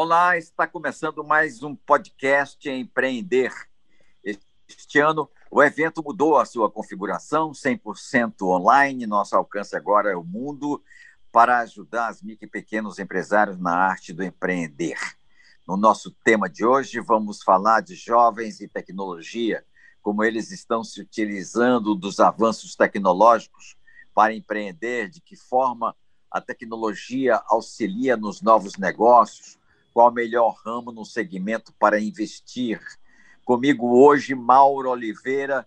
Olá, está começando mais um podcast Empreender. Este ano, o evento mudou a sua configuração, 100% online. Nosso alcance agora é o mundo para ajudar as micro e pequenos empresários na arte do empreender. No nosso tema de hoje, vamos falar de jovens e tecnologia, como eles estão se utilizando dos avanços tecnológicos para empreender, de que forma a tecnologia auxilia nos novos negócios, qual o melhor ramo no segmento para investir. Comigo hoje, Mauro Oliveira,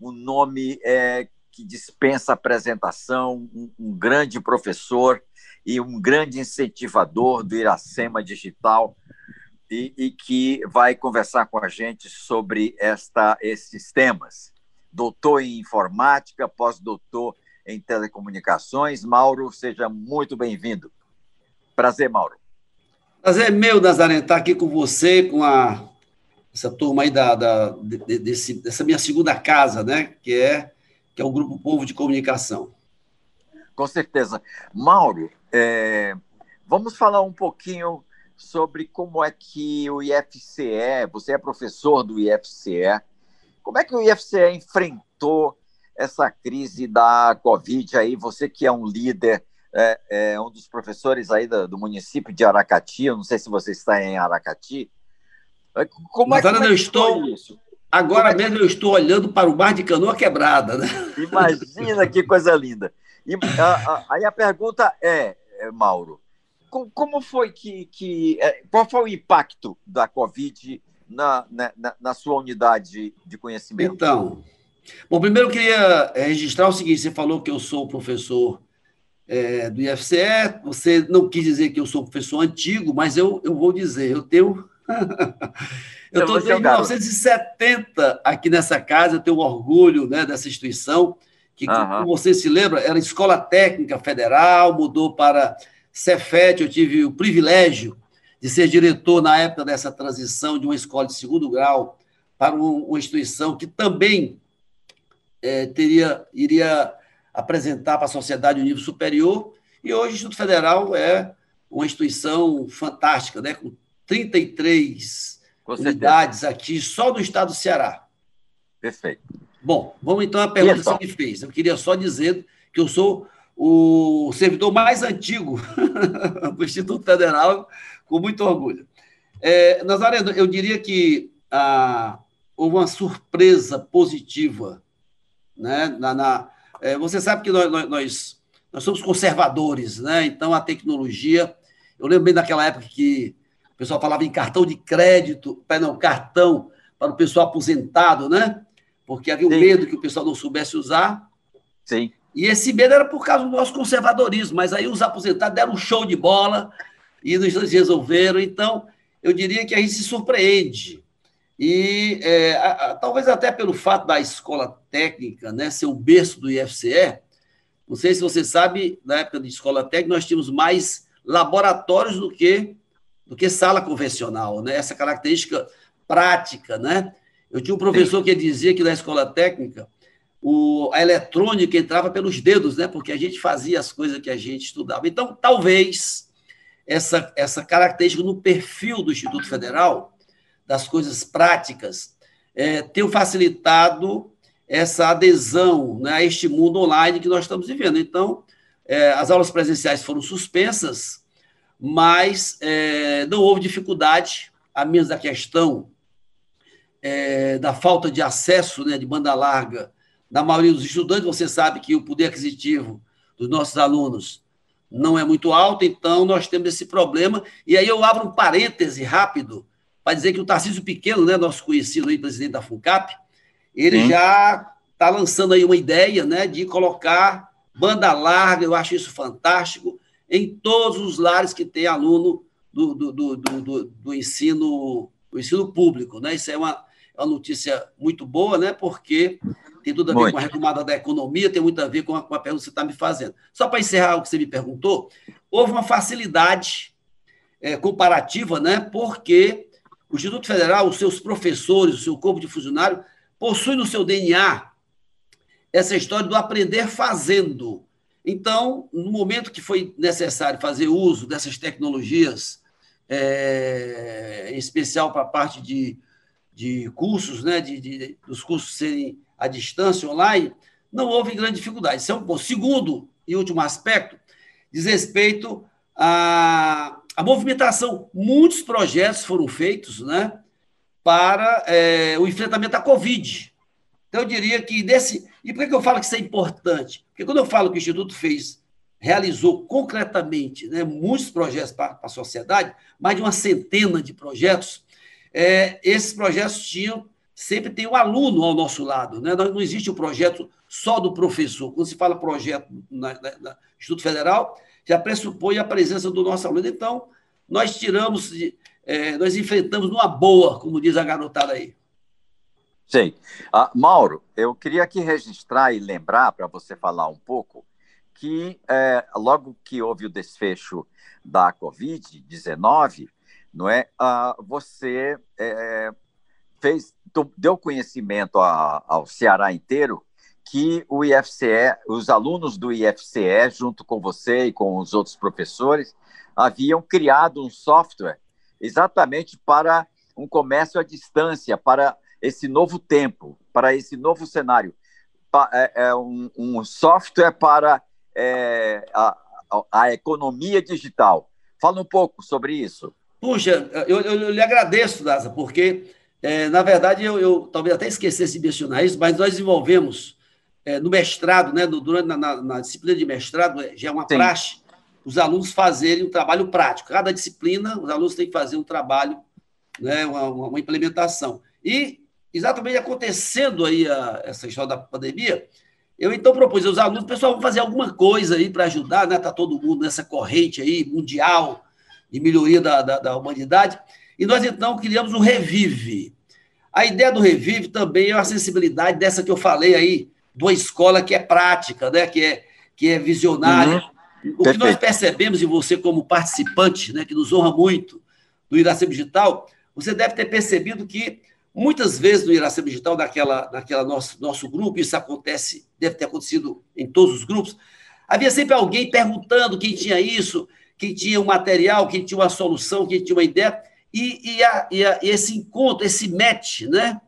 um nome é, que dispensa apresentação, um, um grande professor e um grande incentivador do Iracema Digital, e, e, que vai conversar com a gente sobre esta, esses temas. Doutor em informática, pós-doutor em telecomunicações. Mauro, seja muito bem-vindo. Prazer, Mauro. Prazer é meu, Nazaré, estar aqui com você, com a, essa turma aí da, da de, desse, dessa minha segunda casa, né? Que é, que é o Grupo Povo de Comunicação. Com certeza. Mauro, é, vamos falar um pouquinho sobre como é que o IFCE, você é professor do IFCE, como é que o IFCE enfrentou essa crise da Covid aí, você que é um líder é, é um dos professores aí do, do, município de Aracati, eu não sei se você está em Aracati. É, como é, como é eu estou isso? Agora mesmo eu estou olhando para o mar de canoa quebrada, né? Imagina que coisa linda. E a, a, aí a pergunta é, é Mauro, como, como foi que, que qual foi o impacto da Covid na, na, na sua unidade de conhecimento? Então, bom, primeiro eu queria registrar o seguinte: você falou que eu sou professor é, do IFCE. Você não quis dizer que eu sou professor antigo, mas eu, eu vou dizer, eu tenho. eu estou desde 1970 aqui nessa casa, eu tenho orgulho né, dessa instituição, que, uhum. como você se lembra, era Escola Técnica Federal, mudou para Cefet, eu tive o privilégio de ser diretor na época dessa transição de uma escola de segundo grau para uma instituição que também é, teria iria apresentar para a sociedade um nível superior. E hoje o Instituto Federal é uma instituição fantástica, né? com 33 com unidades aqui só do estado do Ceará. Perfeito. Bom, vamos então à pergunta que você me fez. Eu queria só dizer que eu sou o servidor mais antigo do Instituto Federal, com muito orgulho. É, Nazareno, eu diria que ah, houve uma surpresa positiva né, na, na, é, você sabe que nós, nós, nós, somos conservadores, né? Então a tecnologia. Eu lembro bem daquela época que o pessoal falava em cartão de crédito, não, cartão para o pessoal aposentado, né? Porque havia um Sim. medo que o pessoal não soubesse usar. Sim. E esse medo era por causa do nosso conservadorismo, mas aí os aposentados deram um show de bola e nos resolveram. Então, eu diria que a gente se surpreende e é, a, a, talvez até pelo fato da escola técnica né, ser o berço do IFCE, não sei se você sabe, na época de escola técnica, nós tínhamos mais laboratórios do que, do que sala convencional, né? essa característica prática. Né? Eu tinha um professor Sim. que dizia que na escola técnica o, a eletrônica entrava pelos dedos, né? porque a gente fazia as coisas que a gente estudava. Então, talvez essa, essa característica no perfil do Instituto Federal das coisas práticas, é, tenham facilitado essa adesão né, a este mundo online que nós estamos vivendo. Então, é, as aulas presenciais foram suspensas, mas é, não houve dificuldade, a menos da questão é, da falta de acesso né, de banda larga da maioria dos estudantes. Você sabe que o poder aquisitivo dos nossos alunos não é muito alto, então nós temos esse problema. E aí eu abro um parêntese rápido para dizer que o Tarcísio Pequeno, né, nosso conhecido aí, presidente da FUNCAP, ele Sim. já está lançando aí uma ideia né, de colocar banda larga, eu acho isso fantástico, em todos os lares que tem aluno do, do, do, do, do ensino, do ensino público. Né? Isso é uma, é uma notícia muito boa, né? porque tem tudo a ver muito. com a retomada da economia, tem muito a ver com a, com a pergunta que você está me fazendo. Só para encerrar o que você me perguntou, houve uma facilidade é, comparativa, né? porque o Instituto Federal, os seus professores, o seu corpo de funcionário, possui no seu DNA essa história do aprender fazendo. Então, no momento que foi necessário fazer uso dessas tecnologias, é, em especial para a parte de, de cursos, né, de, de, dos cursos serem à distância, online, não houve grande dificuldade. Isso é um ponto. Segundo e último aspecto, diz respeito à, à movimentação. Muitos projetos foram feitos né, para é, o enfrentamento da Covid. Então, eu diria que desse. E por que eu falo que isso é importante? Porque quando eu falo que o Instituto fez, realizou concretamente né, muitos projetos para a sociedade, mais de uma centena de projetos, é, esses projetos tinham sempre tem um aluno ao nosso lado. Né? Não existe o um projeto só do professor. Quando se fala projeto na, na, na Instituto Federal, já pressupõe a presença do nosso aluno. Então, nós tiramos, é, nós enfrentamos numa boa, como diz a garotada aí. Sei. Ah, Mauro, eu queria aqui registrar e lembrar para você falar um pouco que é, logo que houve o desfecho da Covid-19, não é, ah, você é, fez, deu conhecimento a, ao Ceará inteiro que o IFCE, os alunos do IFCE, junto com você e com os outros professores, haviam criado um software exatamente para um comércio à distância, para esse novo tempo, para esse novo cenário. É, é um, software para é, a, a, economia digital. Fala um pouco sobre isso. Puxa, eu, eu, eu lhe agradeço, Daza, porque é, na verdade, eu, eu, talvez até esquecesse de mencionar isso, mas nós desenvolvemos é, no mestrado, né, no, durante na, na, na, disciplina de mestrado, é, já é uma Sim. praxe, os alunos fazerem um trabalho prático. Cada disciplina, os alunos têm que fazer um trabalho, né, uma, uma implementação. E, exatamente acontecendo aí a, essa história da pandemia, eu então propus aos alunos, pessoal, vamos fazer alguma coisa aí para ajudar, né? Está todo mundo nessa corrente aí mundial de melhoria da, da, da humanidade. E nós, então, criamos o Revive. A ideia do Revive também é a sensibilidade dessa que eu falei aí, de uma escola que é prática, né? que, é, que é visionária. Uhum. O que nós percebemos, e você como participante, né, que nos honra muito, do Iracema Digital, você deve ter percebido que muitas vezes no Iracema Digital, naquela, naquela nosso, nosso grupo, isso acontece, deve ter acontecido em todos os grupos, havia sempre alguém perguntando quem tinha isso, quem tinha o um material, quem tinha uma solução, quem tinha uma ideia, e, e, a, e, a, esse encontro, esse match, né?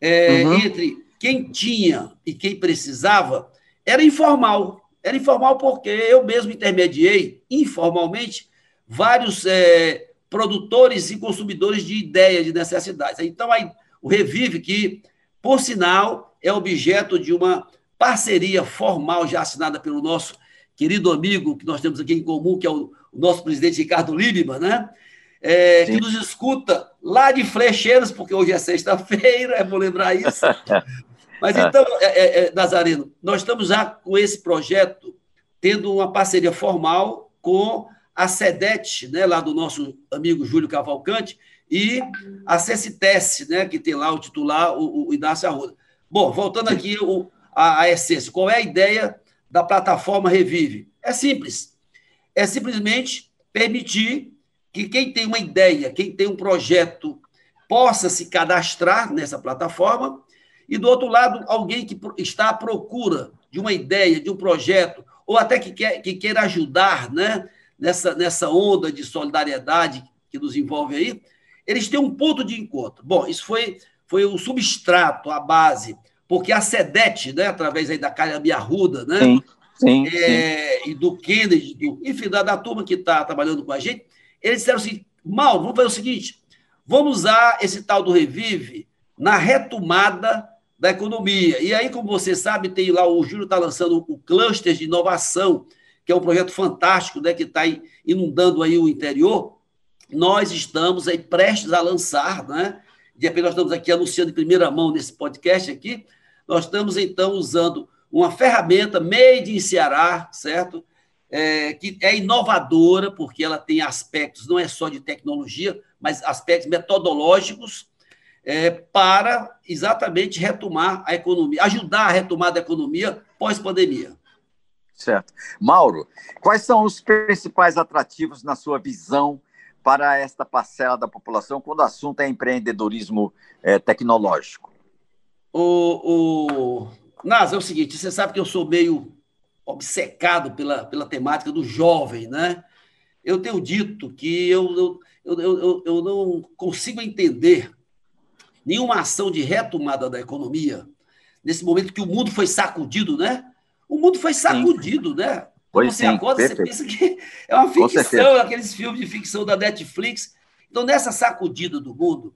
É, uhum. Entre quem tinha e quem precisava, era informal. Era informal porque eu mesmo intermediei, informalmente, vários é, produtores e consumidores de ideias, de necessidades. Então, aí, o Revive, que, por sinal, é objeto de uma parceria formal já assinada pelo nosso querido amigo que nós temos aqui em comum, que é o, o nosso presidente Ricardo Liebman, né? É, que nos escuta lá de Flecheiras, porque hoje é sexta-feira, é bom lembrar isso. Mas então, é, é, é, Nazareno, nós estamos já com esse projeto tendo uma parceria formal com a SEDET, né, lá do nosso amigo Júlio Cavalcante, e a CECITES, né, que tem lá o titular, o, o Inácio Arruda. Bom, voltando aqui o, a, a essência, qual é a ideia da plataforma Revive? É simples. É simplesmente permitir que quem tem uma ideia, quem tem um projeto, possa se cadastrar nessa plataforma, e do outro lado, alguém que está à procura de uma ideia, de um projeto, ou até que, quer, que queira ajudar né, nessa, nessa onda de solidariedade que nos envolve aí, eles têm um ponto de encontro. Bom, isso foi, foi o substrato, a base, porque a SEDET, né, através aí da Calha Arruda, né, sim, sim, é, sim. e do Kennedy, do, enfim, da, da turma que está trabalhando com a gente, eles disseram assim: Mal, vamos fazer o seguinte: vamos usar esse tal do Revive na retomada da economia. E aí, como você sabe, tem lá, o Júlio está lançando o cluster de inovação, que é um projeto fantástico, né, que está inundando aí o interior. Nós estamos aí prestes a lançar, né? De repente, nós estamos aqui anunciando em primeira mão nesse podcast aqui. Nós estamos, então, usando uma ferramenta made in Ceará, certo? É, que é inovadora, porque ela tem aspectos não é só de tecnologia, mas aspectos metodológicos é, para exatamente retomar a economia, ajudar a retomada da economia pós-pandemia. Certo. Mauro, quais são os principais atrativos na sua visão para esta parcela da população quando o assunto é empreendedorismo é, tecnológico? O, o... Nas, é o seguinte, você sabe que eu sou meio obcecado pela, pela temática do jovem, né? Eu tenho dito que eu, eu, eu, eu, não consigo entender nenhuma ação de retomada da economia nesse momento que o mundo foi sacudido, né? O mundo foi sacudido, né? Pois você sim, acorda, perfeito. você pensa que é uma ficção, aqueles filmes de ficção da Netflix. Então, nessa sacudida do mundo,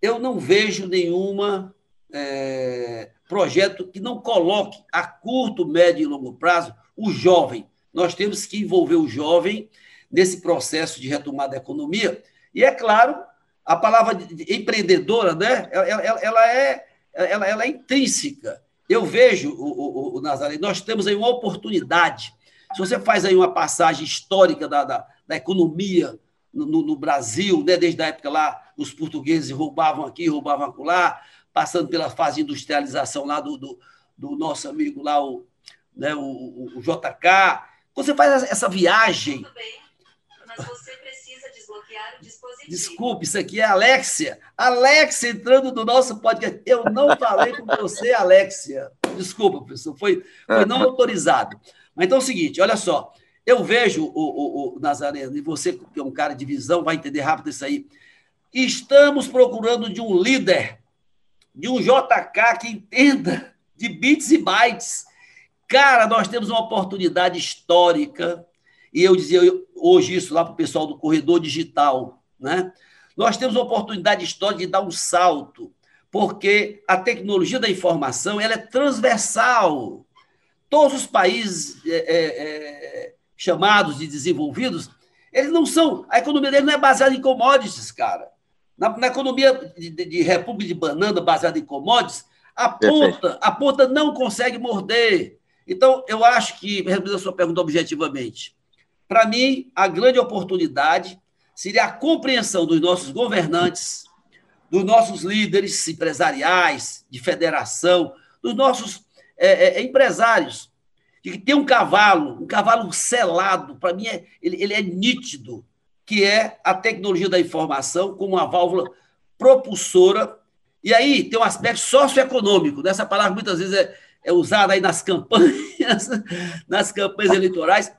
eu não vejo nenhuma é, projeto que não coloque a curto, médio e longo prazo o jovem. Nós temos que envolver o jovem nesse processo de retomada da economia. E, é claro, a palavra empreendedora, né, ela, ela, ela é, ela, ela, é intrínseca. Eu vejo, o, o, o Nazaré, nós temos aí uma oportunidade. Se você faz aí uma passagem histórica da, da, da economia no, no, Brasil, né, desde a época lá, os portugueses roubavam aqui, roubavam lá, passando pela fase de industrialização lá do, do, do nosso amigo lá, o, né, o, o, JK. Você faz essa viagem. Tudo bem, mas você precisa desbloquear o dispositivo. Desculpe, isso aqui é a Alexia. Alexia entrando no nosso podcast. Eu não falei com você, Alexia. Desculpa, professor, foi, foi não autorizado. Mas então é o seguinte, olha só. Eu vejo o, o, o Nazareno, e você, que é um cara de visão, vai entender rápido isso aí. Estamos procurando de um líder de um JK que entenda de bits e bytes. Cara, nós temos uma oportunidade histórica, e eu dizia hoje isso lá para o pessoal do corredor digital, né? Nós temos uma oportunidade histórica de dar um salto, porque a tecnologia da informação ela é transversal. Todos os países é, é, é, chamados de desenvolvidos, eles não são. A economia deles não é baseada em commodities, cara. Na, na economia de, de, de, República de Banana, baseada em commodities, a ponta, a ponta não consegue morder. Então, eu acho que, respondendo a sua pergunta objetivamente, para mim, a grande oportunidade seria a compreensão dos nossos governantes, dos nossos líderes empresariais, de federação, dos nossos é, é, empresários, de que tem um cavalo, um cavalo selado, para mim, é, ele, ele é nítido que é a tecnologia da informação como uma válvula propulsora. E aí tem um aspecto socioeconômico. Essa palavra muitas vezes é, é usada aí nas campanhas, nas campanhas eleitorais.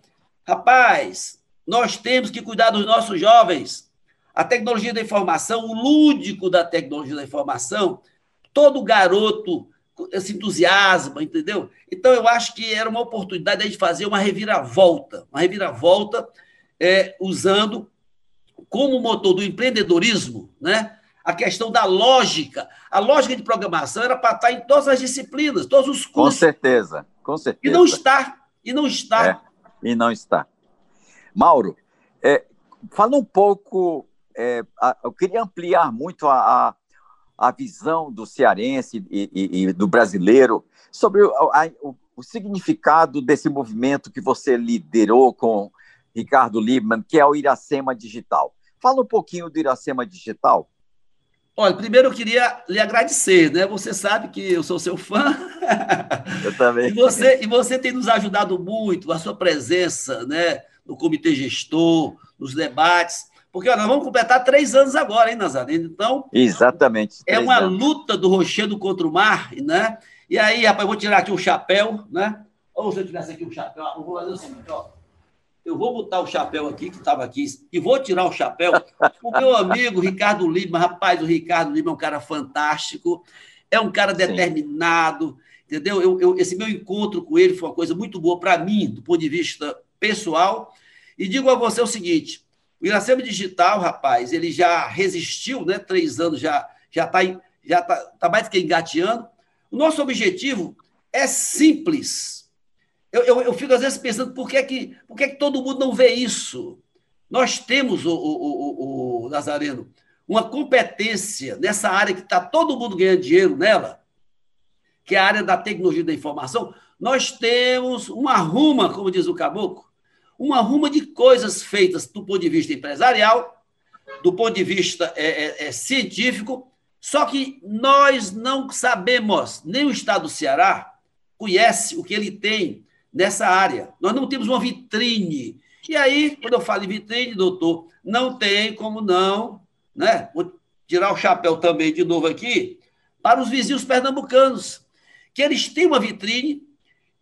Rapaz, nós temos que cuidar dos nossos jovens. A tecnologia da informação, o lúdico da tecnologia da informação, todo garoto se entusiasma, entendeu? Então, eu acho que era uma oportunidade de fazer uma reviravolta, uma reviravolta é, usando como motor do empreendedorismo, né? a questão da lógica. A lógica de programação era para estar em todas as disciplinas, todos os cursos. Com certeza, com certeza. E não está. E não está. É, e não está. Mauro, é, fala um pouco. É, a, eu queria ampliar muito a, a, a visão do cearense e, e, e do brasileiro sobre o, a, o, o significado desse movimento que você liderou com Ricardo Liebman, que é o Iracema Digital. Fala um pouquinho do Iracema Digital. Olha, primeiro eu queria lhe agradecer, né? Você sabe que eu sou seu fã. Eu também. e, você, e você tem nos ajudado muito, a sua presença, né? No comitê gestor, nos debates. Porque ó, nós vamos completar três anos agora, hein, Nazareno? Então. Exatamente. É uma anos. luta do rochedo contra o mar, né? E aí, rapaz, eu vou tirar aqui o chapéu, né? Ou se eu tivesse aqui o chapéu, eu vou fazer o seguinte, ó eu vou botar o chapéu aqui, que estava aqui, e vou tirar o chapéu. O meu amigo Ricardo Lima, rapaz, o Ricardo Lima é um cara fantástico, é um cara determinado, Sim. entendeu? Eu, eu, esse meu encontro com ele foi uma coisa muito boa para mim, do ponto de vista pessoal. E digo a você o seguinte: o Iracema Digital, rapaz, ele já resistiu, né? Três anos já já está já tá, tá mais que engateando. O nosso objetivo é simples eu, eu, eu, fico às vezes pensando por que, é que, por que, é que todo mundo não vê isso? Nós temos, o, o, o, o Nazareno, uma competência nessa área que está todo mundo ganhando dinheiro nela, que é a área da tecnologia da informação. Nós temos uma ruma, como diz o caboclo, uma ruma de coisas feitas do ponto de vista empresarial, do ponto de vista é, é, é, científico, só que nós não sabemos, nem o Estado do Ceará conhece o que ele tem nessa área. Nós não temos uma vitrine. E aí, quando eu falo em vitrine, doutor, não tem como não, né? Vou tirar o chapéu também de novo aqui, para os vizinhos pernambucanos, que eles têm uma vitrine,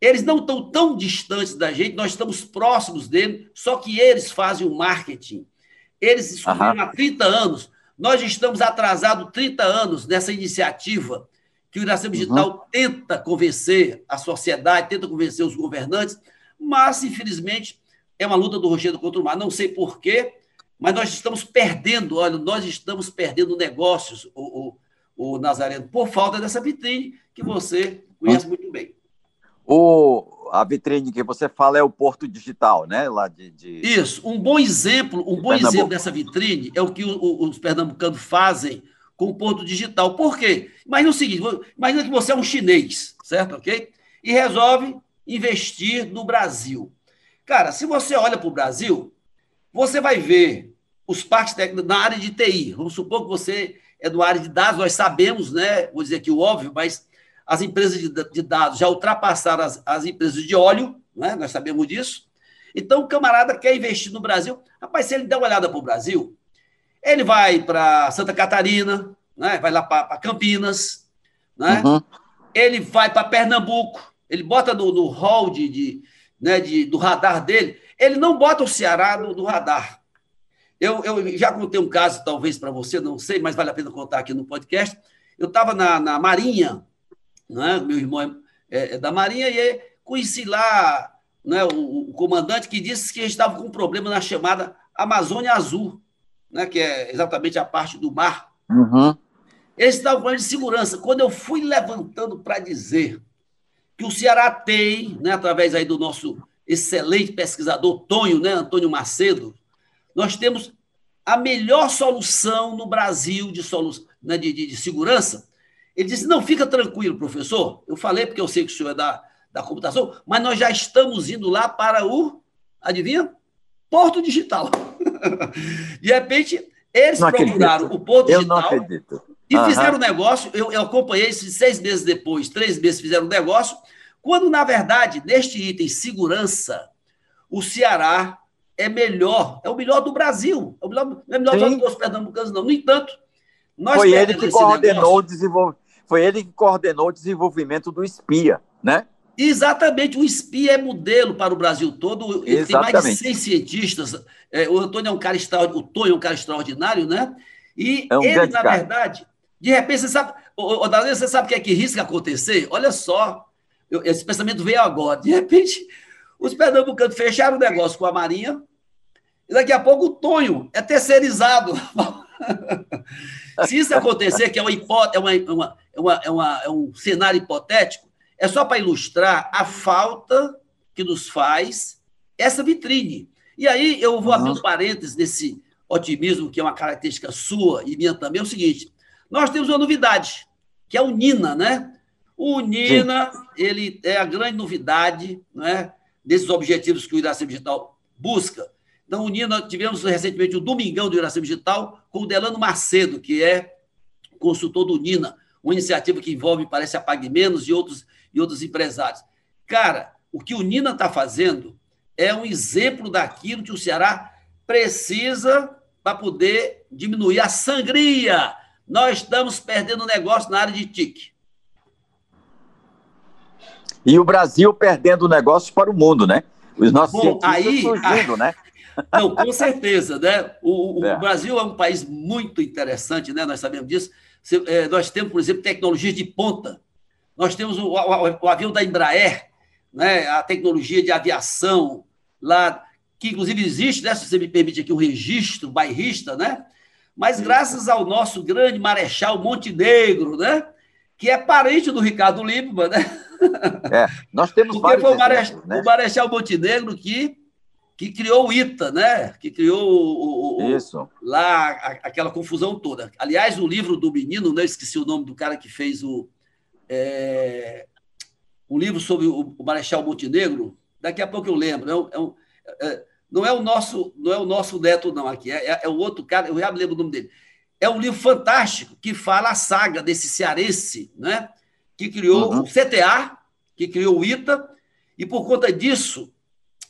eles não estão tão distantes da gente, nós estamos próximos deles, só que eles fazem o marketing. Eles descobriram há 30 anos. Nós estamos atrasados 30 anos nessa iniciativa que o Iracema Digital uhum. tenta convencer a sociedade, tenta convencer os governantes, mas, infelizmente, é uma luta do Rochedo contra o mar. Não sei porquê, mas nós estamos perdendo, olha, nós estamos perdendo negócios, o, o, o Nazareno, por falta dessa vitrine que você conhece uhum. muito bem. O, a vitrine que você fala é o Porto Digital, né? Lá de, de... Isso. Um bom exemplo, um bom exemplo dessa vitrine é o que o, os pernambucanos fazem com o Porto Digital. Por quê? Imagina o seguinte: imagina que você é um chinês, certo? Ok? E resolve investir no Brasil. Cara, se você olha para o Brasil, você vai ver os parques técnicos na área de TI. Vamos supor que você é do área de dados, nós sabemos, né? Vou dizer aqui o óbvio, mas as empresas de, de dados já ultrapassaram as, as empresas de óleo, né? nós sabemos disso. Então, o camarada quer investir no Brasil. Rapaz, se ele der uma olhada para o Brasil, ele vai para Santa Catarina, né? vai lá para Campinas, né? Uhum. ele vai para Pernambuco, ele bota no, no hall de, de, né, de, do radar dele, ele não bota o Ceará no, no radar. Eu, eu já contei um caso, talvez para você, não sei, mas vale a pena contar aqui no podcast. Eu estava na, na Marinha, né? meu irmão é, é da Marinha, e conheci lá né, o, o, comandante que disse que estava com um problema na chamada Amazônia Azul, né, que é exatamente a parte do mar. Uhum. Eles estavam falando de segurança. Quando eu fui levantando para dizer que o Ceará tem, né, através aí do nosso excelente pesquisador Tonho, né, Antônio Macedo, nós temos a melhor solução no Brasil de, solu né, de, de, de segurança ele disse: Não, fica tranquilo, professor. Eu falei porque eu sei que o senhor é da, da computação, mas nós já estamos indo lá para o, adivinha? Porto Digital. De repente, eles não procuraram acredito. o Porto Digital e uhum. fizeram o negócio. Eu, eu acompanhei isso seis meses depois, três meses fizeram o negócio, quando, na verdade, neste item segurança, o Ceará é melhor, é o melhor do Brasil. É o melhor, não é melhor Sim. do que os pernambucanos, não. No entanto, nós Foi ele que coordenou o desenvolvimento foi ele que coordenou o desenvolvimento do espia, né? Exatamente, o espia é modelo para o Brasil todo. Ele tem mais de 100 cientistas. É, o Antônio é um cara extraordinário, o Tonho é um cara extraordinário, né? E é um ele, na cara. verdade, de repente, você sabe, o, o, você sabe o que é que risca acontecer? Olha só, eu, esse pensamento veio agora. De repente, os pernambucanos fecharam o negócio com a Marinha, e daqui a pouco o Tonho é terceirizado. Se isso acontecer, que é uma hipótese, é, uma, é, é, uma, é, uma, é um cenário hipotético, é só para ilustrar a falta que nos faz essa vitrine. E aí eu vou abrir um parênteses nesse otimismo, que é uma característica sua e minha também, é o seguinte: nós temos uma novidade, que é o Nina, né? O Nina, Sim. ele é a grande novidade né, desses objetivos que o Iracema Digital busca. Então, unindo, nós tivemos recentemente o Domingão do Iracema Digital com o Delano Macedo, que é consultor do Nina, uma iniciativa que envolve, parece, a Pague Menos e outros, e outros empresários. Cara, o que o Nina está fazendo é um exemplo daquilo que o Ceará precisa para poder diminuir a sangria. Nós estamos perdendo negócio na área de TIC. E o Brasil perdendo negócios para o mundo, né? Os nossos Bom, aí, surgindo, né? Não, com certeza, né? O, o é. Brasil é um país muito interessante, né? Nós sabemos disso. É, nós temos, por exemplo, tecnologias de ponta. Nós temos o, o, o avião da Embraer, né? a tecnologia de aviação lá, que inclusive existe, né? se você me permite aqui, um registro bairrista, né? Mas graças ao nosso grande Marechal Montenegro, né? que é parente do Ricardo Lippmann, né? É, nós temos Porque foi o Marechal, né? o Marechal Montenegro que que criou o ITA, né? Que criou o, o, Isso. lá a, aquela confusão toda. Aliás, o livro do menino, né? esqueci o nome do cara que fez o é, um livro sobre o, o Marechal Montenegro. Daqui a pouco eu lembro. É um, é um, é, não é o nosso, não é o nosso neto, não, aqui, é, é, é o outro cara, eu já me lembro o nome dele. É um livro fantástico que fala a saga desse cearense, né? que criou uhum. o CTA, que criou o ITA, e por conta disso,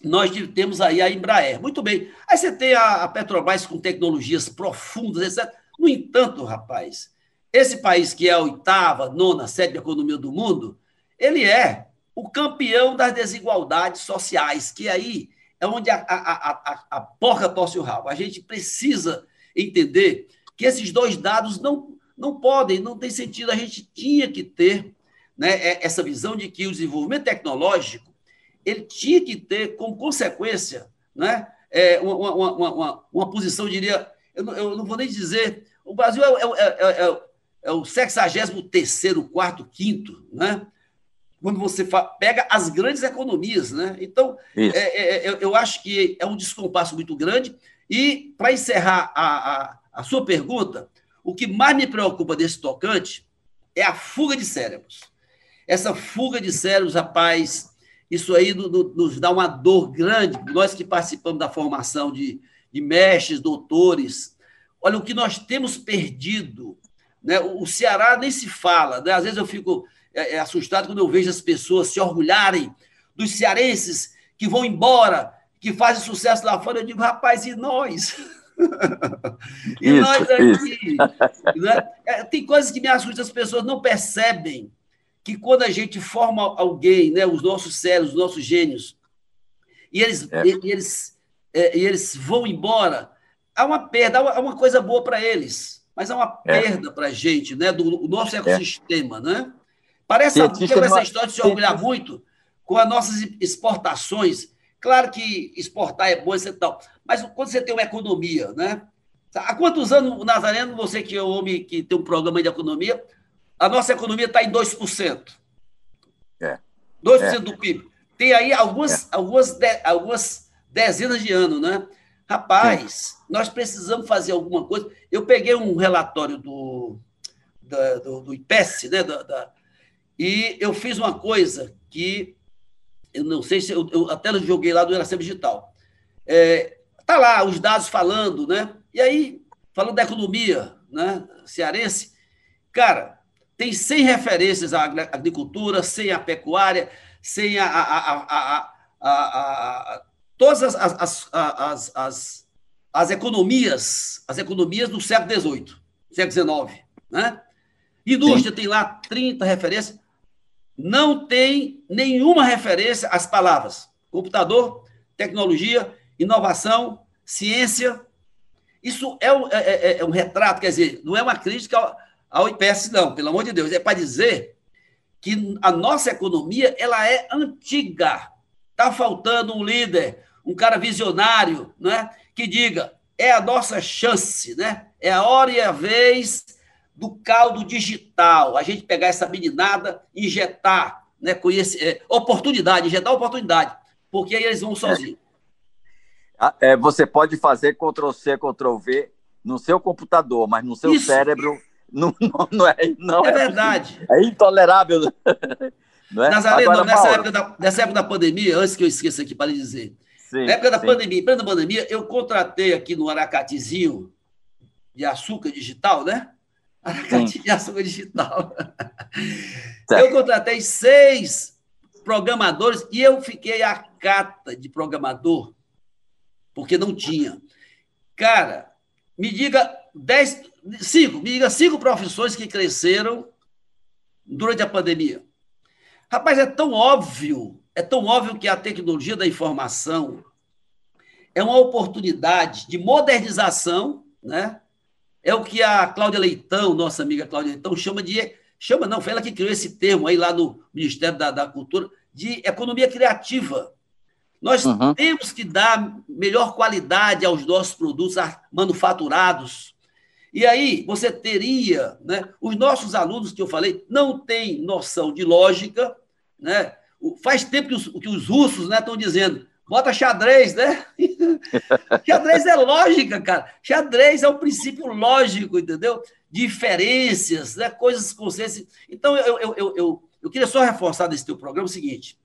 nós temos aí a Embraer. Muito bem. Aí você tem a, Petrobras com tecnologias profundas, etc. No entanto, rapaz, esse país que é a oitava, nona, sétima economia do mundo, ele é o campeão das desigualdades sociais, que aí é onde a, a, a, a porca torce o rabo. A gente precisa entender que esses dois dados não, não podem, não tem sentido. A gente tinha que ter né, é, essa visão de que o desenvolvimento tecnológico ele tinha que ter como consequência né, é, uma, uma, uma, uma, posição, eu diria, eu não, eu não, vou nem dizer, o Brasil é, é, é, é o 63 quarto, quinto, né? quando você pega as grandes economias. Né? Então, eu acho que é um descompasso muito grande. E, para encerrar a, a, a sua pergunta, o que mais me preocupa desse tocante é a fuga de cérebros. Essa fuga de cérebros, rapaz, isso aí nos dá uma dor grande. Nós que participamos da formação de, de mestres, doutores, olha o que nós temos perdido. Né? O Ceará nem se fala. Né? Às vezes eu fico é, é, assustado quando eu vejo as pessoas se orgulharem dos cearenses que vão embora, que fazem sucesso lá fora. Eu digo, rapaz, e nós? e isso, nós aqui? Né? É, tem coisas que me assustam, as pessoas não percebem que quando a gente forma alguém, né, os nossos cérebros, os nossos gênios, e eles, é. e, eles, é, e eles vão embora, há uma perda, há uma, coisa boa para eles, mas há uma é. perda para a gente, né, do, nosso é. ecossistema. Né? Parece que essa história de se orgulhar muito com as nossas exportações. Claro que exportar é bom e tal, mas quando você tem uma economia, né? Há quantos anos, Nazareno, você que é um homem que tem um programa de economia, a nossa economia está em 2%. É. 2% é. do PIB. Tem aí algumas, é. algumas, de, algumas dezenas de anos, né? Rapaz, Sim. nós precisamos fazer alguma coisa. Eu peguei um relatório do, do, do IPES, né? Da, da, e eu fiz uma coisa que eu não sei se eu, eu até joguei lá do Iracema Digital. É, tá lá os dados falando, né? E aí, falando da economia né, cearense, cara, tem 100 referências à agricultura, sem a pecuária, sem a, a, a, a todas as, as, as, as, as, economias, as economias do século XVIII, século XIX. Né? Indústria Sim. tem lá 30 referências, não tem nenhuma referência às palavras computador, tecnologia, inovação, ciência. Isso é um, é, é, é um retrato, quer dizer, não é uma crítica ao IPS, não, pelo amor de Deus. É para dizer que a nossa economia ela é antiga. Está faltando um líder, um cara visionário, né, que diga é a nossa chance, né? É a hora e a vez do caldo digital. A gente pegar essa meninada, injetar, né, conhecer, é, oportunidade, injetar oportunidade, porque aí eles vão sozinhos. É, você pode fazer Ctrl C, Ctrl V no seu computador, mas no seu Isso. cérebro não, não, não é. Não é, é verdade. É intolerável. Não é? Nazareno, Agora, nessa, época da, nessa época da pandemia, antes que eu esqueça aqui para lhe dizer, sim, na época da sim. pandemia, plena pandemia, eu contratei aqui no Aracatizinho de açúcar digital, né? Aracati sim. de açúcar digital. Certo. Eu contratei seis programadores e eu fiquei a cata de programador, porque não tinha. Cara, me diga dez, cinco, me diga cinco profissões que cresceram durante a pandemia. Rapaz, é tão óbvio, é tão óbvio que a tecnologia da informação é uma oportunidade de modernização, né? É o que a Cláudia Leitão, nossa amiga Cláudia Leitão, chama de. Chama, não, foi ela que criou esse termo aí lá no Ministério da, da Cultura, de economia criativa. Nós uhum. temos que dar melhor qualidade aos nossos produtos manufaturados, e aí você teria, né, os nossos alunos que eu falei não têm noção de lógica, né? Faz tempo que os, que os russos né, estão dizendo, bota xadrez, né? xadrez é lógica, cara. Xadrez é um princípio lógico, entendeu? Diferenças, né? coisas consciência. Então, eu, eu, eu, eu, eu queria só reforçar nesse teu programa o seguinte.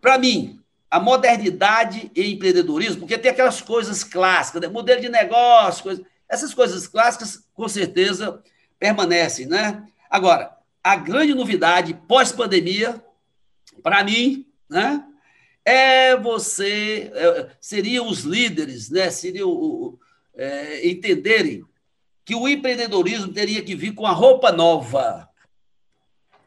Para mim, a modernidade e empreendedorismo, porque tem aquelas coisas clássicas, né? modelo de negócio, coisa, essas coisas clássicas, com certeza, permanecem, né? Agora, a grande novidade pós-pandemia, para mim, né, é você, é, seriam os líderes, né, seriam é, entenderem que o empreendedorismo teria que vir com a roupa nova.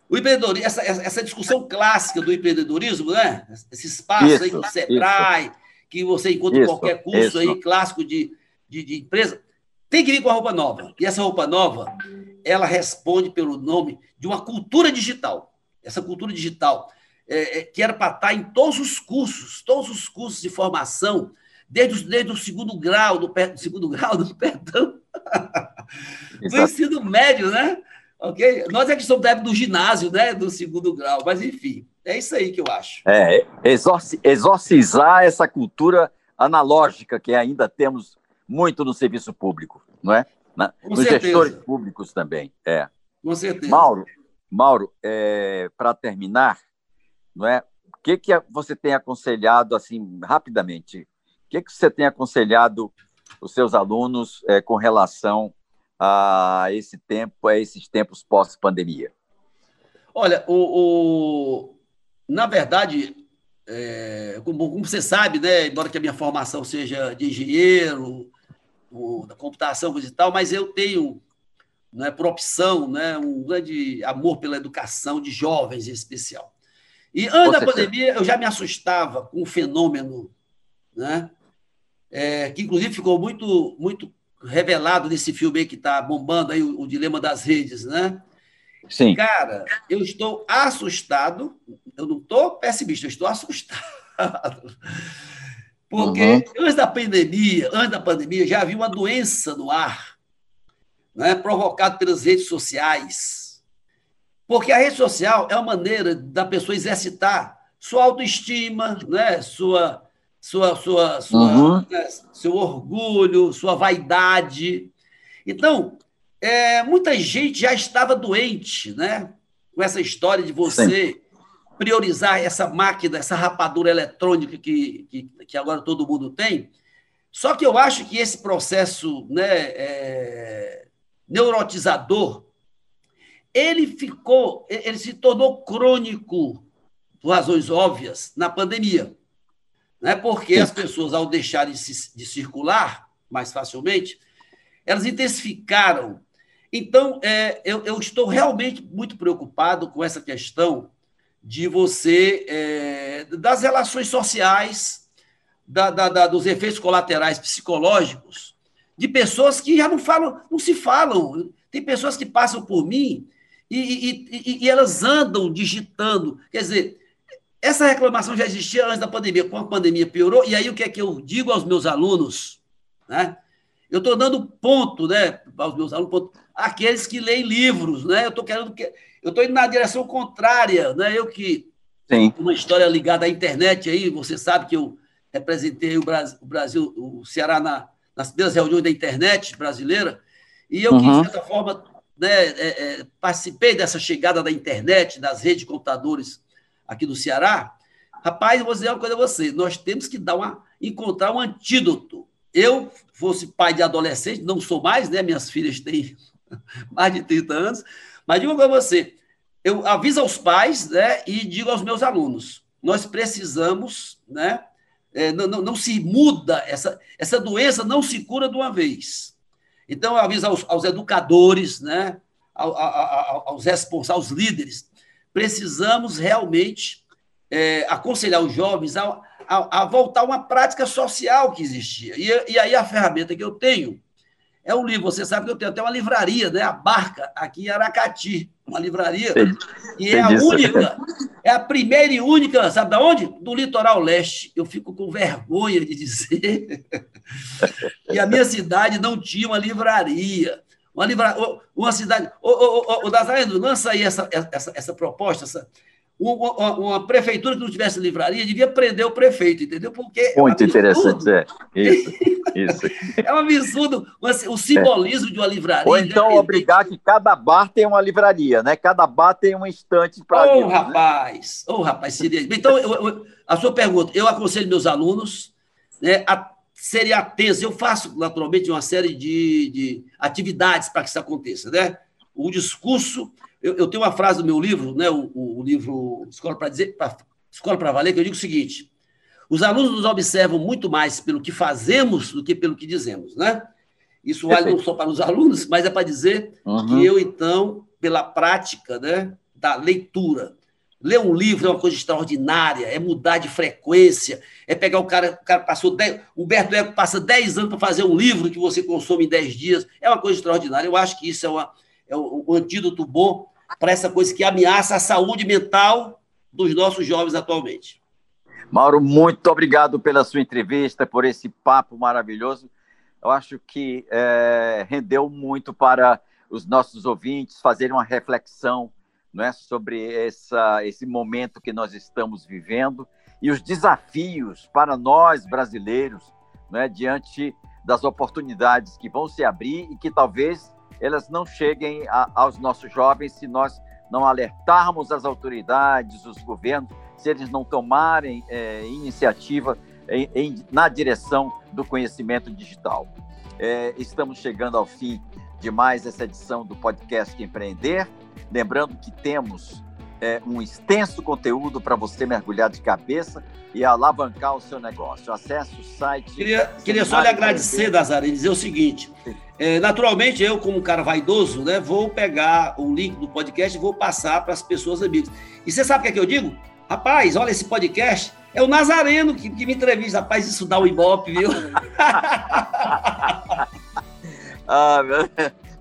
O empreendedorismo, essa, essa discussão clássica do empreendedorismo, né? Esse espaço isso, aí do Sebrae, isso. que você encontra em qualquer curso aí clássico de, de, de, empresa, tem que vir com a roupa nova. E essa roupa nova, ela responde pelo nome de uma cultura digital. Essa cultura digital, é, é, que era para estar em todos os cursos, todos os cursos de formação, desde, desde o segundo grau, do, do segundo grau, do perdão, do ensino médio, né? Ok? Nós é que somos da época do ginásio, né? Do segundo grau, mas enfim, é isso aí que eu acho. É, exorcizar essa cultura analógica que ainda temos muito no serviço público, não é? Na, nos certeza. gestores públicos também. É. Com certeza. Mauro, Mauro é, para terminar, não é? O que, que você tem aconselhado, assim, rapidamente, o que, que você tem aconselhado os seus alunos é, com relação a esse tempo, a esses tempos pós-pandemia? Olha, o, o, na verdade, é, como, como, você sabe, né, embora que a minha formação seja de engenheiro, o, da computação e tal, mas eu tenho, né, por opção, né, um grande amor pela educação de jovens em especial. E antes da pandemia, eu já me assustava com um fenômeno, né, é, que inclusive ficou muito, muito revelado nesse filme aí que está bombando aí, o, o, Dilema das Redes, né? Sim. Cara, eu estou assustado, eu não estou pessimista, eu estou assustado. Porque uhum. antes da pandemia, antes da pandemia, já havia uma doença no ar, né, provocada pelas redes sociais. Porque a rede social é uma maneira da pessoa exercitar sua autoestima, né, sua, sua, sua, sua uhum. né, seu orgulho, sua vaidade. Então, é, muita gente já estava doente, né, com essa história de você Sim priorizar essa máquina, essa rapadura eletrônica que, que, que, agora todo mundo tem. Só que eu acho que esse processo né, é, neurotizador, ele ficou, ele se tornou crônico, por razões óbvias, na pandemia. Né? Porque as pessoas, ao deixarem de circular mais facilmente, elas intensificaram. Então, é, eu, eu estou realmente muito preocupado com essa questão de você, é, das relações sociais, da, da, da, dos efeitos colaterais psicológicos, de pessoas que já não falam, não se falam. Tem pessoas que passam por mim e, e, e, elas andam digitando. Quer dizer, essa reclamação já existia antes da pandemia, com a pandemia piorou, e aí o que é que eu digo aos meus alunos? Né? Eu estou dando ponto né, aos meus alunos, ponto, aqueles que leem livros, né? Eu estou querendo que eu estou indo na direção contrária, né? Eu que Sim. uma história ligada à internet aí, você sabe que eu representei o Brasil, o, Brasil, o Ceará na, nas primeiras reuniões da internet brasileira, e eu uhum. que, de certa forma, né, é, é, participei dessa chegada da internet, das redes de computadores aqui do Ceará. Rapaz, eu vou dizer uma coisa a você: nós temos que dar uma, encontrar um antídoto. Eu fosse pai de adolescente, não sou mais, né? Minhas filhas têm mais de 30 anos, mas digo para você, eu aviso aos pais né, e digo aos meus alunos, nós precisamos, né, é, não, não, não, se muda, essa, essa doença não se cura de uma vez. Então, eu aviso aos, aos educadores, né, aos, aos responsáveis, aos líderes, precisamos realmente é, aconselhar os jovens a, a, a, voltar a uma prática social que existia. E, e aí a ferramenta que eu tenho é um livro. Você sabe que eu tenho até uma livraria, né? A Barca, aqui em Aracati. Uma livraria. E é a única, é a primeira e única, sabe de onde? Do litoral leste. Eu fico com vergonha de dizer que a minha cidade não tinha uma livraria. Uma, uma cidade. Ô Nazareno, lança aí essa, essa, essa proposta, essa... uma, uma, prefeitura que não tivesse livraria devia prender o prefeito, entendeu? Porque Muito é um interessante, é. Isso, isso. é um absurdo o simbolismo é. de uma livraria. Ou então obrigar que cada bar tenha uma livraria, né? Cada bar tem um instante para. Ô, oh, rapaz! Ô, oh, rapaz, seria. Então, eu, eu, a sua pergunta, eu aconselho meus alunos né, a serem atentos. Eu faço, naturalmente, uma série de, de atividades para que isso aconteça, né? O discurso eu, eu, tenho uma frase do meu livro, né, o, o livro Escola para dizer, pra, Escola para Valer, que eu digo o seguinte: os alunos nos observam muito mais pelo que fazemos do que pelo que dizemos, né? Isso vale não só para os alunos, mas é para dizer uhum. que eu, então, pela prática né, da leitura, ler um livro é uma coisa extraordinária, é mudar de frequência, é pegar o cara, o cara passou 10, Humberto Eco passa 10 anos para fazer um livro que você consome em 10 dias, é uma coisa extraordinária. Eu acho que isso é, uma, é um, um antídoto bom para essa coisa que ameaça a saúde mental dos nossos jovens atualmente. Mauro, muito obrigado pela sua entrevista, por esse papo maravilhoso. Eu acho que é, rendeu muito para os nossos ouvintes fazerem uma reflexão não é, sobre essa, esse momento que nós estamos vivendo e os desafios para nós brasileiros não é, diante das oportunidades que vão se abrir e que talvez elas não cheguem a, aos nossos jovens se nós não alertarmos as autoridades, os governos, se eles não tomarem é, iniciativa em, em, na direção do conhecimento digital. É, estamos chegando ao fim de mais essa edição do podcast Empreender. Lembrando que temos é, um extenso conteúdo para você mergulhar de cabeça e alavancar o seu negócio. Acesse o site. Queria, queria só lhe agradecer, Nazaré, e dizer o seguinte: é, naturalmente, eu, como um cara vaidoso, né, vou pegar o link do podcast e vou passar para as pessoas amigas. E você sabe o que é que eu digo? Rapaz, olha esse podcast. É o Nazareno que, que me entrevista. Rapaz, isso dá um ibope, viu? ah,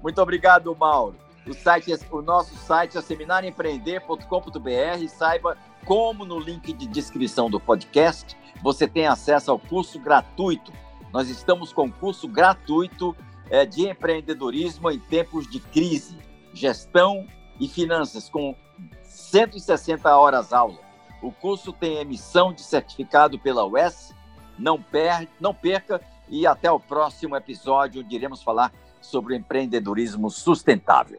muito obrigado, Mauro. O, site, é, o nosso site é seminarioempreender.com.br. Saiba como no link de descrição do podcast você tem acesso ao curso gratuito. Nós estamos com curso gratuito é, de empreendedorismo em tempos de crise, gestão e finanças, com 160 horas aula. O curso tem emissão de certificado pela UES. Não, per não perca e até o próximo episódio, onde iremos falar sobre empreendedorismo sustentável.